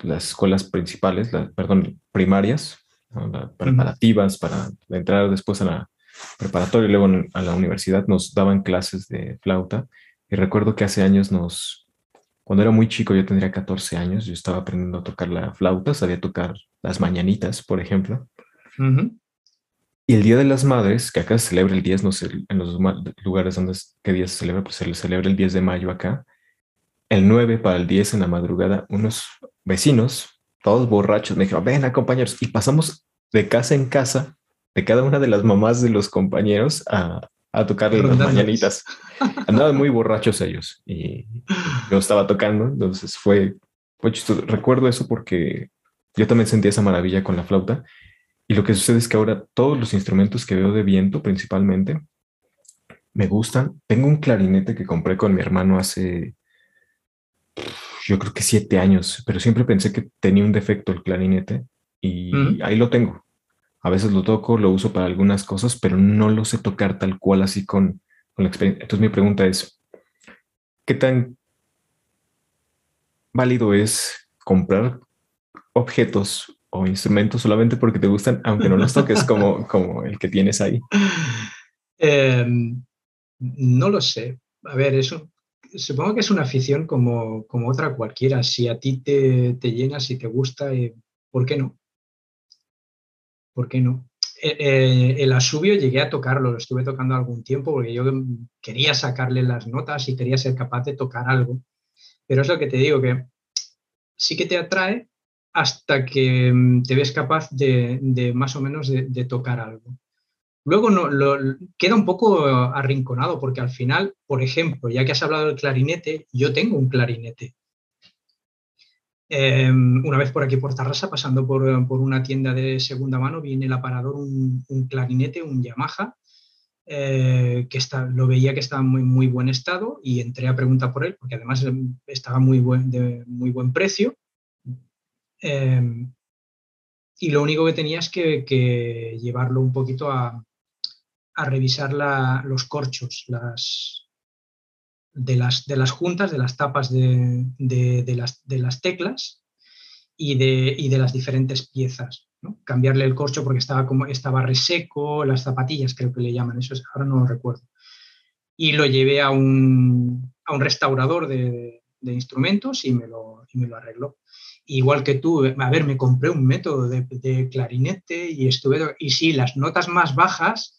las escuelas principales, perdón, primarias, preparativas para entrar después a la preparatoria y luego a la universidad, nos daban clases de flauta. Y recuerdo que hace años nos, cuando era muy chico, yo tendría 14 años, yo estaba aprendiendo a tocar la flauta, sabía tocar las mañanitas, por ejemplo. Y el Día de las Madres, que acá se celebra el 10, no sé, en los lugares donde qué día se celebra, pues se celebra el 10 de mayo acá. El 9 para el 10 en la madrugada, unos vecinos, todos borrachos, me dijeron, ven acompañaros. Y pasamos de casa en casa de cada una de las mamás de los compañeros a, a tocarle las mañanitas. Andaban muy borrachos ellos y yo estaba tocando, entonces fue, fue chistoso. Recuerdo eso porque yo también sentí esa maravilla con la flauta y lo que sucede es que ahora todos los instrumentos que veo de viento principalmente me gustan. Tengo un clarinete que compré con mi hermano hace, yo creo que siete años, pero siempre pensé que tenía un defecto el clarinete y ahí lo tengo. A veces lo toco, lo uso para algunas cosas, pero no lo sé tocar tal cual así con, con la experiencia. Entonces mi pregunta es, ¿qué tan válido es comprar objetos o instrumentos solamente porque te gustan, aunque no los toques como, como el que tienes ahí? Em, no lo sé. A ver, eso supongo que es una afición como, como otra cualquiera. Si a ti te, te llena, si te gusta, eh, ¿por qué no? ¿Por qué no? Eh, eh, el asubio llegué a tocarlo, lo estuve tocando algún tiempo porque yo quería sacarle las notas y quería ser capaz de tocar algo. Pero es lo que te digo, que sí que te atrae, hasta que mm, te ves capaz de, más o menos de, tocar algo. Luego no, queda un poco arrinconado porque al final, por ejemplo, ya que has hablado del clarinete, yo tengo un clarinete. Em, una vez por aquí por Tarrasa, pasando por, una tienda de segunda mano, vi en el aparador un, clarinete, un Yamaha, eh, que está, lo veía que estaba en muy, muy buen estado y entré a preguntar por él, porque además estaba muy buen, de muy buen precio Em, y lo único que tenía es que, llevarlo un poquito a, revisar los corchos las, de, las, de las juntas, de las tapas de, las, de las, teclas y de, de las diferentes piezas. Cambiarle el corcho porque estaba, como, estaba reseco, las zapatillas creo que le llaman, eso ahora no lo recuerdo. Y lo llevé a un, restaurador de, instrumentos y me lo, y me lo arregló igual que tú, a ver, me compré un método de, clarinete y estuve, y sí, las notas más bajas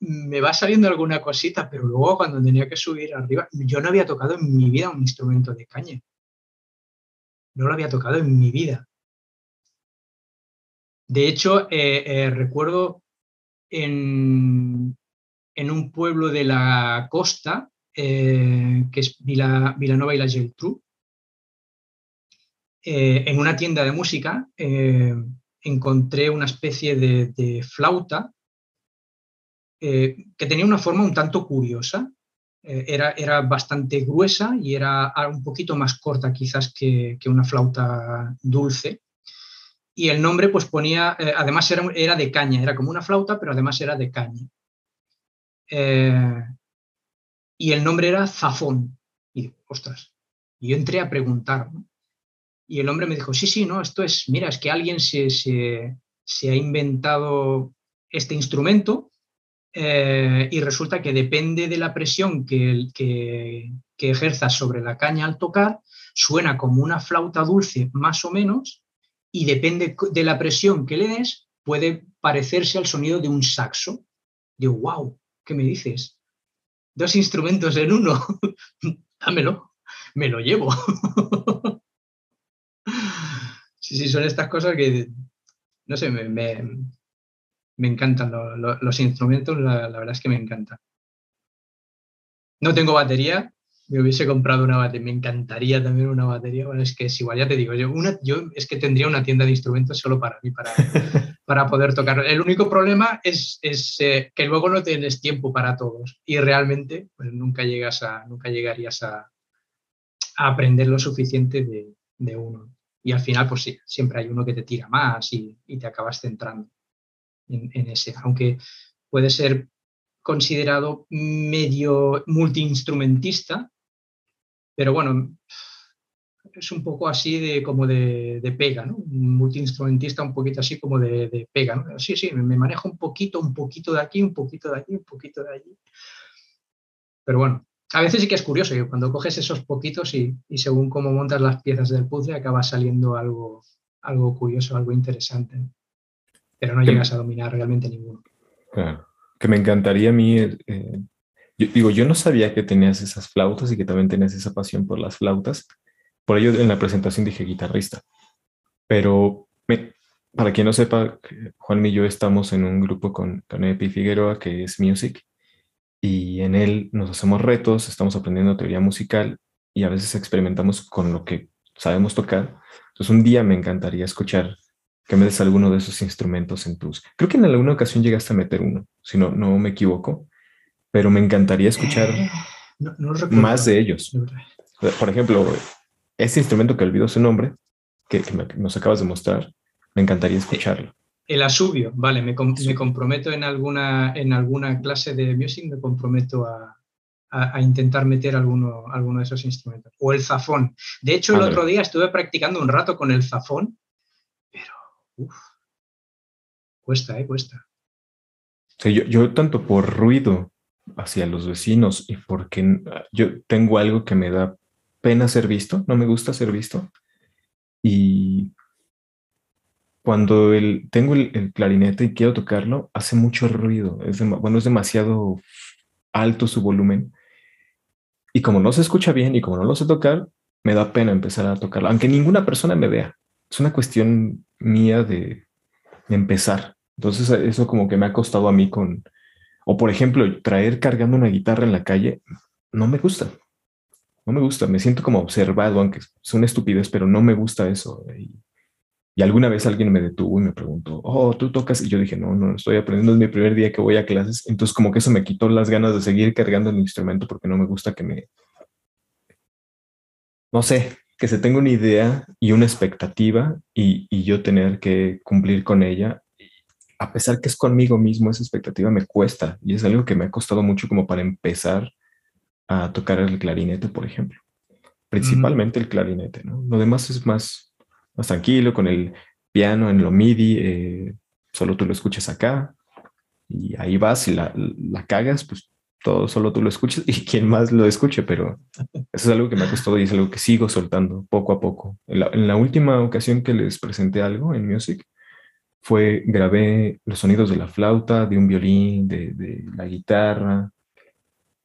me va saliendo alguna cosita, pero luego cuando tenía que subir arriba, yo no había tocado en mi vida un instrumento de caña. No lo había tocado en mi vida. De hecho, eh, eh, recuerdo en, en, un pueblo de la costa, eh, que es Vila, Vilanova y la Geltrú, eh, en una tienda de música eh, encontré una especie de, flauta eh, que tenía una forma un tanto curiosa. Era, era, bastante gruesa y era un poquito más corta quizás que, una flauta dulce. Y el nombre pues ponía, además era, era, de caña, era como una flauta, pero además era de caña. y el nombre era Zafón. Y ostras, yo entré a preguntar, ¿no? Y el hombre me dijo, sí, sí, no, esto es, mira, es que alguien se, ha inventado este instrumento eh, y resulta que depende de la presión que, que, que ejerzas sobre la caña al tocar, suena como una flauta dulce más o menos y depende de la presión que le des, puede parecerse al sonido de un saxo. Digo, wow, ¿qué me dices? Dos instrumentos en uno, dámelo, me lo llevo. Sí, sí, son estas cosas que, no sé, me, me, encantan los instrumentos, la, verdad es que me encanta. No tengo batería, me hubiese comprado una batería, me encantaría también una batería. Bueno, es que es igual, ya te digo, yo, una, yo es que tendría una tienda de instrumentos solo para mí, para, para poder tocar. El único problema es, es eh, que luego no tienes tiempo para todos y realmente pues, nunca, llegas a, nunca llegarías a, aprender lo suficiente de, de, uno. Y al final, pues sí, siempre hay uno que te tira más y, te acabas centrando en, ese. Aunque puede ser considerado medio multiinstrumentista, pero bueno, es un poco así de como de, pega, ¿no? Un multiinstrumentista un poquito así como de, pega. Sí, sí, me manejo un poquito, un poquito de aquí, un poquito de aquí, un poquito de allí. Pero bueno, a veces sí que es curioso que cuando coges esos poquitos y, según cómo montas las piezas del puzzle acaba saliendo algo, algo curioso, algo interesante. Pero no llegas a dominar realmente ninguno. Claro. Que me encantaría a mí eh, yo, digo, yo no sabía que tenías esas flautas y que también tenías esa pasión por las flautas. Por ello en la presentación dije guitarrista. Pero para quien no sepa, Juan y yo estamos en un grupo con, con Epi Figueroa que es Music y en él nos hacemos retos, estamos aprendiendo teoría musical y a veces experimentamos con lo que sabemos tocar. Entonces un día me encantaría escuchar que me des alguno de esos instrumentos en tus... Creo que en alguna ocasión llegaste a meter uno, si no, no me equivoco pero me encantaría escuchar eh, más de ellos. Por ejemplo, este instrumento que olvido su nombre, que, nos acabas de mostrar, me encantaría escucharlo. El asubio, vale, me, comprometo en alguna, en alguna clase de music, me comprometo a, intentar meter alguno, alguno de esos instrumentos. O el zafón. De hecho, el otro día estuve practicando un rato con el zafón, pero uf, cuesta, ¿eh? Cuesta. yo, yo tanto por ruido hacia los vecinos y porque yo tengo algo que me da pena ser visto, no me gusta ser visto. Y cuando el, tengo el, clarinete y quiero tocarlo, hace mucho ruido. Es bueno, es demasiado alto su volumen. Y como no se escucha bien y como no lo sé tocar, me da pena empezar a tocarlo, aunque ninguna persona me vea. Es una cuestión mía de empezar. Entonces eso como que me ha costado a mí con, o por ejemplo, traer cargando una guitarra en la calle, no me gusta. No me gusta, me siento como observado, aunque es una estupidez, pero no me gusta eso. Y, alguna vez alguien me detuvo y me preguntó, oh, tú tocas. Y yo dije, no, no, estoy aprendiendo, es mi primer día que voy a clases. Entonces, como que eso me quitó las ganas de seguir cargando el instrumento porque no me gusta que me. No sé, que se tenga una idea y una expectativa y, y yo tener que cumplir con ella a pesar que es conmigo mismo, esa expectativa me cuesta y es algo que me ha costado mucho como para empezar a tocar el clarinete, por ejemplo. Principalmente el clarinete, ¿no? Lo demás es más, más tranquilo, con el piano en lo MIDI, eh, solo tú lo escuchas acá y ahí vas y la, la, cagas, pues todo solo tú lo escuchas y quien más lo escuche, pero eso es algo que me ha costado y es algo que sigo soltando poco a poco. En la, en la última ocasión que les presenté algo en Music, fue, grabé los sonidos de la flauta, de un violín, de, la guitarra,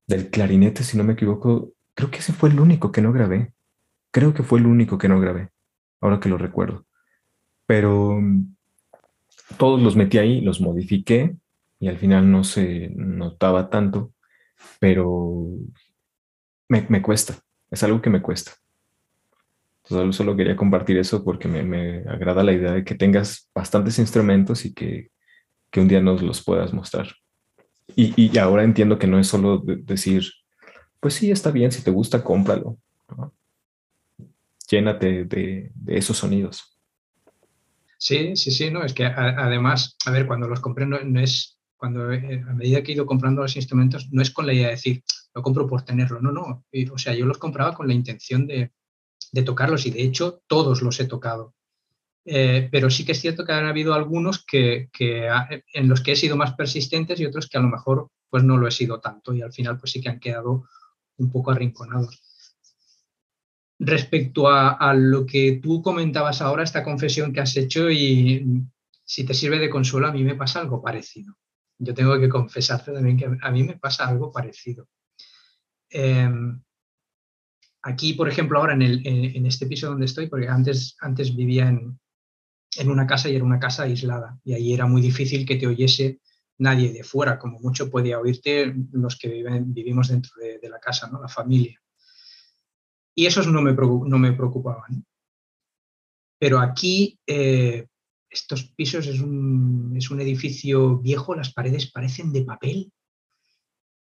del clarinete, si no me equivoco. Creo que ese fue el único que no grabé. Creo que fue el único que no grabé, ahora que lo recuerdo. Pero mm, todos los metí ahí, los modifiqué y al final no se notaba tanto, pero me, me cuesta, es algo que me cuesta. Solo, quería compartir eso porque me, agrada la idea de que tengas bastantes instrumentos y que, un día nos los puedas mostrar. Y, ahora entiendo que no es solo decir, pues sí, está bien, si te gusta, cómpralo. Llénate de, esos sonidos. Sí, sí, sí, no, es que además, a ver, cuando los compré no, es, cuando eh, a medida que he ido comprando los instrumentos, no es con la idea de decir, lo compro por tenerlo, no, no, o sea, yo los compraba con la intención de, de tocarlos y de hecho todos los he tocado. Eh, pero sí que es cierto que han habido algunos que, en los que he sido más persistentes y otros que a lo mejor pues no lo he sido tanto y al final pues sí que han quedado un poco arrinconados. Respecto a, lo que tú comentabas ahora, esta confesión que has hecho y si te sirve de consuelo, a mí me pasa algo parecido. Yo tengo que confesarte también que a mí me pasa algo parecido. Em, aquí, por ejemplo, ahora en, este piso donde estoy, porque antes, antes vivía en, una casa y era una casa aislada y ahí era muy difícil que te oyese nadie de fuera, como mucho podía oírte los que viven, vivimos dentro de, la casa, ¿no? la familia. Y esos no me, no me preocupaban. Pero aquí eh, estos pisos es un, es un edificio viejo, las paredes parecen de papel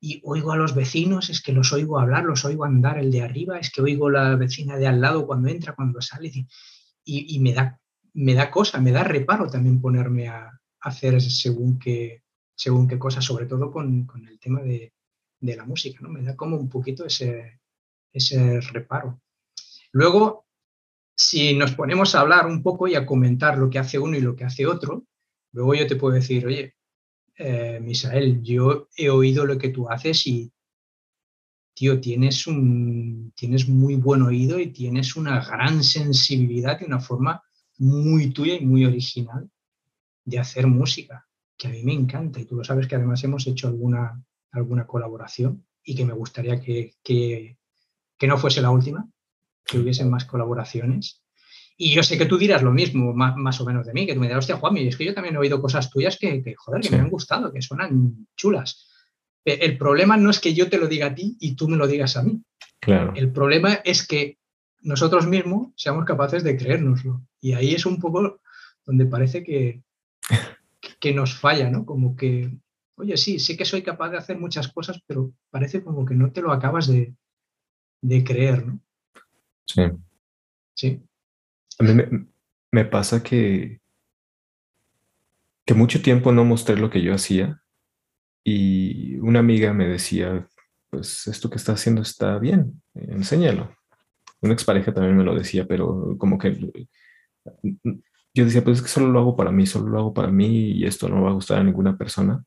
y oigo a los vecinos, es que los oigo hablar, los oigo andar el de arriba, es que oigo la vecina de al lado cuando entra, cuando sale, y, y me, da, me da cosa, me da reparo también ponerme a, hacer según qué, según qué cosas, sobre todo con, con el tema de, de, la música, ¿no? Me da como un poquito ese, ese reparo. Luego, si nos ponemos a hablar un poco y a comentar lo que hace uno y lo que hace otro, luego yo te puedo decir, oye, eh, Misael, yo he oído lo que tú haces y, tío, tienes, un, tienes muy buen oído y tienes una gran sensibilidad y una forma muy tuya y muy original de hacer música, que a mí me encanta y tú lo sabes que además hemos hecho alguna, alguna colaboración y que me gustaría que, que, que no fuese la última, que hubiesen más colaboraciones. Y yo sé que tú dirás lo mismo, más, o menos de mí, que tú me dirás, hostia, Juan, es que yo también he oído cosas tuyas que, joder, que me han gustado, que suenan chulas. E, el problema no es que yo te lo diga a ti y tú me lo digas a mí. Claro. El problema es que nosotros mismos seamos capaces de creérnoslo. Y ahí es un poco donde parece que, que nos falla, ¿no? Como que, oye, sí, sé que soy capaz de hacer muchas cosas, pero parece como que no te lo acabas de, de creer, ¿no? Sí. Sí. A mí me, pasa que, que mucho tiempo no mostré lo que yo hacía y una amiga me decía, pues esto que está haciendo está bien, enséñalo. Una expareja también me lo decía, pero como que yo decía, pues es que solo lo hago para mí, solo lo hago para mí y esto no va a gustar a ninguna persona.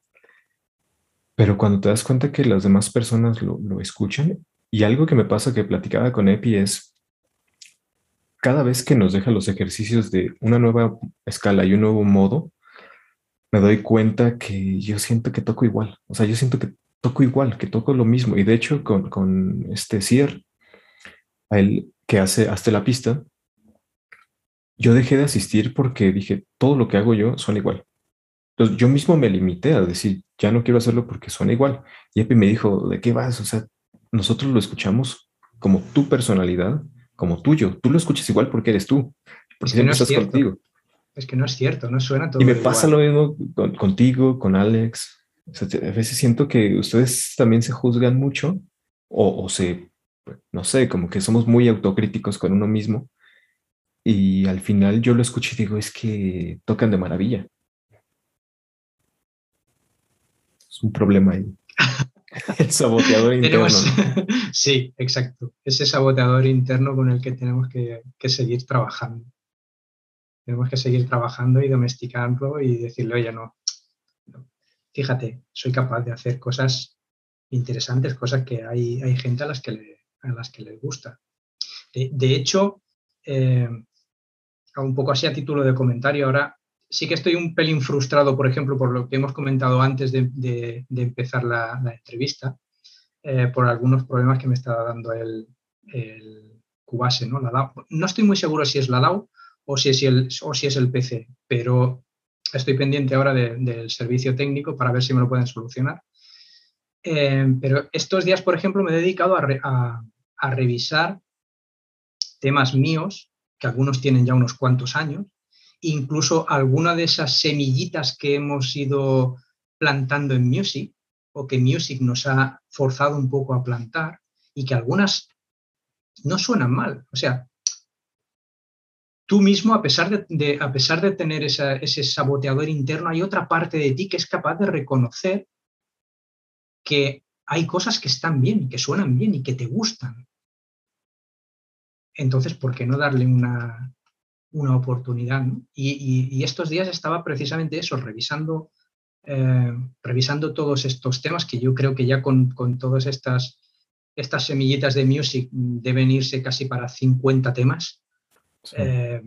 Pero cuando te das cuenta que las demás personas lo, lo escuchan, y algo que me pasa que platicaba con Epi es, cada vez que nos deja los ejercicios de una nueva escala y un nuevo modo, me doy cuenta que yo siento que toco igual. O sea, yo siento que toco igual, que toco lo mismo. Y de hecho, con, con este Cier, él que hace hasta la pista, yo dejé de asistir porque dije, todo lo que hago yo suena igual. Entonces yo mismo me limité a decir, ya no quiero hacerlo porque suena igual. Y Epi me dijo, ¿de qué vas? O sea, nosotros lo escuchamos como tu personalidad como tuyo. Tú lo escuchas igual porque eres tú, porque es no estás contigo. Es que no es cierto, no suena todo. Y me pasa lo mismo contigo, con Alex. a veces siento que ustedes también se juzgan mucho o, se, no sé, como que somos muy autocríticos con uno mismo. Y al final yo lo escucho y digo, es que tocan de maravilla. Es un problema ahí. El saboteador interno. sí, exacto. Ese saboteador interno con el que tenemos que, seguir trabajando. Tenemos que seguir trabajando y domesticándolo y decirle, oye, no, fíjate, soy capaz de hacer cosas interesantes, cosas que hay, hay gente a las que, le, a las que les gusta. De, hecho, eh, un poco así a título de comentario, ahora sí que estoy un pelín frustrado, por ejemplo, por lo que hemos comentado antes de, empezar la, entrevista, eh, por algunos problemas que me está dando el, Cubase, ¿no? La No estoy muy seguro si es la DAO o si es el, el PC, pero estoy pendiente ahora del servicio técnico para ver si me lo pueden solucionar. Eh, pero estos días, por ejemplo, me he dedicado a revisar temas míos, que algunos tienen ya unos cuantos años, incluso alguna de esas semillitas que hemos ido plantando en Music o que Music nos ha forzado un poco a plantar y que algunas no suenan mal. O sea, tú mismo, a pesar de, a pesar de tener ese saboteador interno, hay otra parte de ti que es capaz de reconocer que hay cosas que están bien, que suenan bien y que te gustan. Entonces, ¿por qué no darle una, una oportunidad. Y, estos días estaba precisamente eso, revisando, eh, revisando todos estos temas que yo creo que ya con, con todas estas, estas semillitas de music deben irse casi para 50 temas. Eh,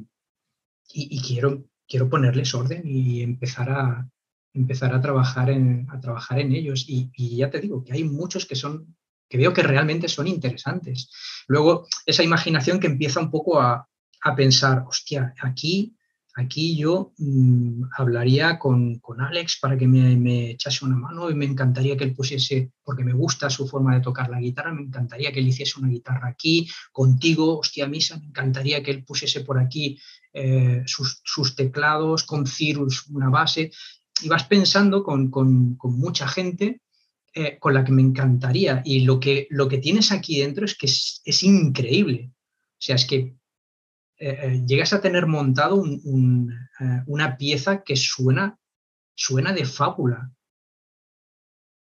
y, quiero, quiero ponerles orden y empezar a, empezar a, trabajar, en, a trabajar en ellos. Y, y ya te digo que hay muchos que son que veo que realmente son interesantes. Luego, esa imaginación que empieza un poco a, a pensar, hostia, aquí aquí yo mm, hablaría con, Alex para que me, echase una mano y me encantaría que él pusiese, porque me gusta su forma de tocar la guitarra, me encantaría que él hiciese una guitarra aquí, contigo, hostia misa, me encantaría que él pusiese por aquí eh, sus, teclados, con Cirrus una base, y vas pensando con, mucha gente eh, con la que me encantaría. Y lo que, lo que tienes aquí dentro es que es increíble. O sea, es que eh, eh, llegas a tener montado eh, una pieza que suena, suena de fábula.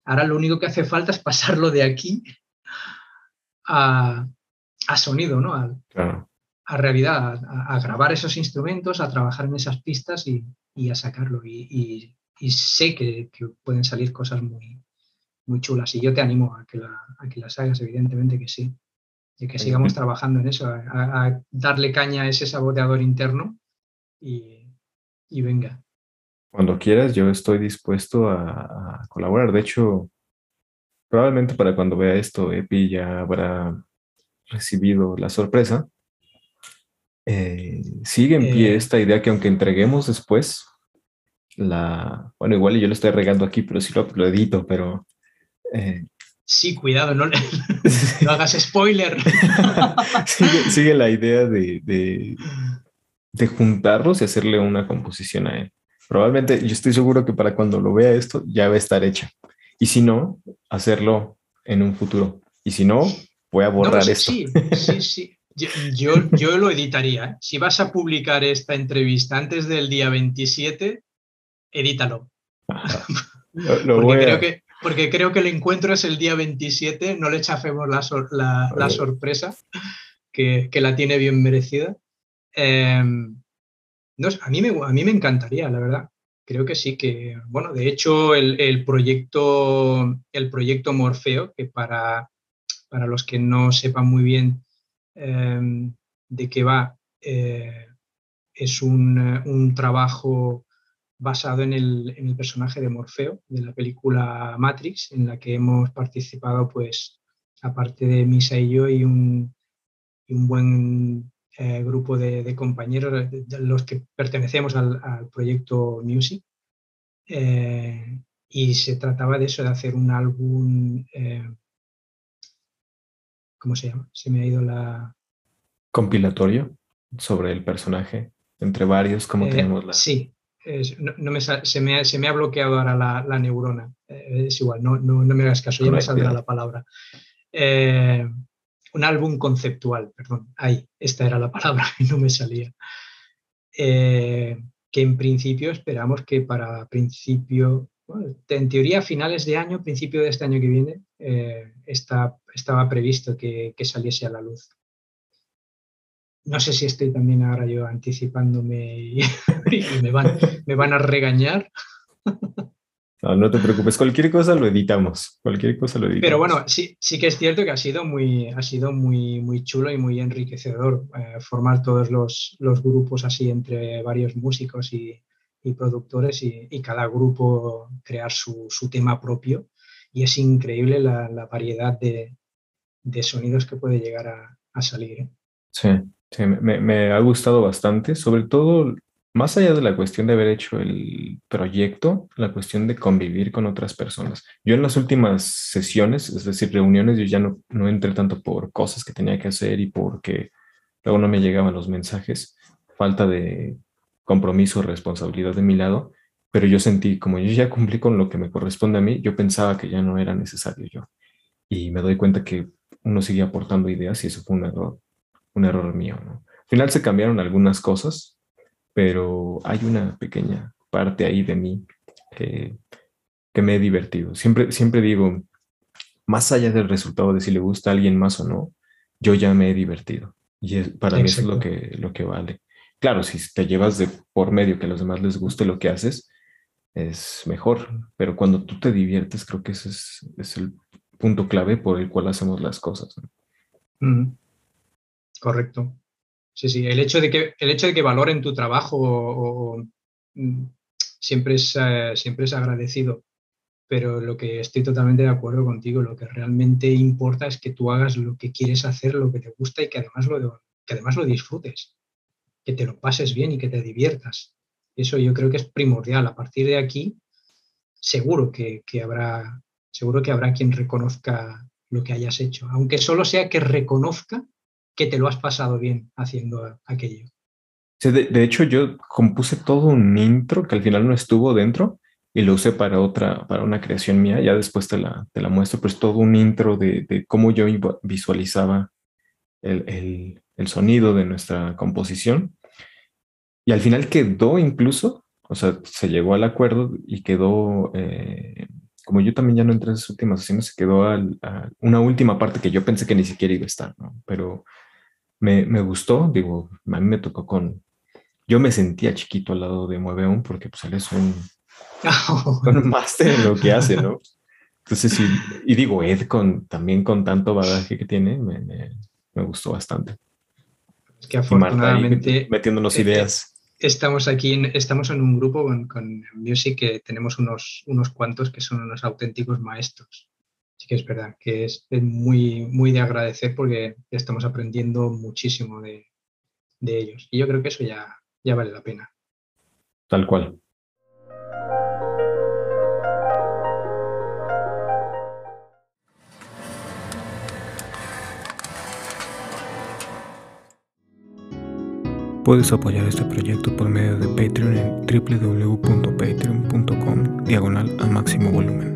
Ahora lo único que hace falta es pasarlo de aquí a, sonido, ¿no? A, realidad, a, grabar esos instrumentos, a trabajar en esas pistas y, a sacarlo. Y, sé que, pueden salir cosas muy, muy chulas. Y yo te animo a que, a que las hagas, evidentemente que sí y que sigamos trabajando en eso, a, darle caña a ese saboteador interno y, venga. Cuando quieras, yo estoy dispuesto a, colaborar. De hecho, probablemente para cuando vea esto, Epi ya habrá recibido la sorpresa. Eh, sigue en pie eh. esta idea que aunque entreguemos después la, bueno, igual yo lo estoy regando aquí, pero sí lo, lo edito, pero eh, Sí, cuidado, no, hagas spoiler. sigue, la idea de, de, juntarlos y hacerle una composición a él. Probablemente, yo estoy seguro que para cuando lo vea esto ya va a estar hecha. Y si no, hacerlo en un futuro. Y si no, voy a borrar esto. Sí, sí, sí. Yo, yo, lo editaría. ¿eh? Si vas a publicar esta entrevista antes del día 27, edítalo. Lo, Porque creo que porque creo que el encuentro es el día 27, no le echafemos la, la, sorpresa, que, que, la tiene bien merecida. Em, no, a, mí me, a mí me encantaría, la verdad. Creo que sí, que, bueno, de hecho el, el proyecto, el proyecto Morfeo, que para, para los que no sepan muy bien em, de qué va, eh, es un, un trabajo basado en el, personaje de Morfeo de la película Matrix, en la que hemos participado, pues, aparte de Misa y yo, y un, un buen eh, grupo de, compañeros, de, los que pertenecemos al, proyecto Music. Eh, y se trataba de eso, de hacer un álbum, eh, ¿cómo se llama? Se me ha ido la... Compilatorio sobre el personaje, entre varios, como tenemos la... Sí, no, me, se, me, se, me, ha bloqueado ahora la, neurona. Eh, es igual, no, no, me hagas caso, ya me saldrá la palabra. Eh, un álbum conceptual, perdón, ahí, esta era la palabra y no me salía. Eh, que en principio esperamos que para principio, en teoría finales de año, principio de este año que viene, está, estaba previsto que, que saliese a la luz no sé si estoy también ahora yo anticipándome y, me, van, me, van, a regañar. No, no te preocupes, cualquier cosa lo editamos, cualquier cosa lo editamos. Pero bueno, sí, sí que es cierto que ha sido muy, ha sido muy, muy chulo y muy enriquecedor eh, formar todos los, los, grupos así entre varios músicos y, y productores y, y, cada grupo crear su, su, tema propio. Y es increíble la, la variedad de, de, sonidos que puede llegar a, a salir. ¿eh? Sí. Sí, me, ha gustado bastante, sobre todo más allá de la cuestión de haber hecho el proyecto, la cuestión de convivir con otras personas. Yo en las últimas sesiones, es decir, reuniones, yo ya no, no entré tanto por cosas que tenía que hacer y porque luego no me llegaban los mensajes, falta de compromiso, responsabilidad de mi lado, pero yo sentí, como yo ya cumplí con lo que me corresponde a mí, yo pensaba que ya no era necesario yo. Y me doy cuenta que uno sigue aportando ideas y eso fue un error un error mío. ¿no? Al final se cambiaron algunas cosas, pero hay una pequeña parte ahí de mí que, me he divertido. Siempre, siempre digo, más allá del resultado de si le gusta a alguien más o no, yo ya me he divertido. Y para mí eso es lo que, lo que vale. Claro, si te llevas de por medio que a los demás les guste lo que haces, es mejor. Pero cuando tú te diviertes, creo que ese es, el punto clave por el cual hacemos las cosas. Correcto. Sí, sí. El hecho de que, el hecho de que valoren tu trabajo mm, siempre, es, eh, siempre es agradecido. Pero lo que estoy totalmente de acuerdo contigo, lo que realmente importa es que tú hagas lo que quieres hacer, lo que te gusta y que además lo, que además lo disfrutes. que te lo pases bien y que te diviertas. Eso yo creo que es primordial. A partir de aquí, seguro que, habrá, seguro que habrá quien reconozca lo que hayas hecho, aunque solo sea que reconozca que te lo has pasado bien haciendo aquello. de, hecho, yo compuse todo un intro que al final no estuvo dentro y lo usé para otra, para una creación mía. Ya después te la, te la muestro, pero es todo un intro de, cómo yo visualizaba el, el, sonido de nuestra composición. Y al final quedó incluso, o sea, se llegó al acuerdo y quedó, eh, como yo también ya no entré en esas últimas sesiones, se quedó a una última parte que yo pensé que ni siquiera iba a estar, ¿no? Pero me, me, gustó, digo, a mí me tocó con, yo me sentía chiquito al lado de Mueve porque pues él es un, un máster en lo que hace, ¿no? Entonces, sí, y digo, Ed con, también con tanto bagaje que tiene, me, me, gustó bastante. Es que afortunadamente... metiéndonos ideas estamos aquí, estamos en un grupo con, Music que tenemos unos, unos cuantos que son unos auténticos maestros. Así que es verdad que es, muy, muy de agradecer porque estamos aprendiendo muchísimo de, de ellos. Y yo creo que eso ya, ya vale la pena. Tal cual. Puedes apoyar este proyecto por medio de Patreon en www.patreon.com diagonal a máximo volumen.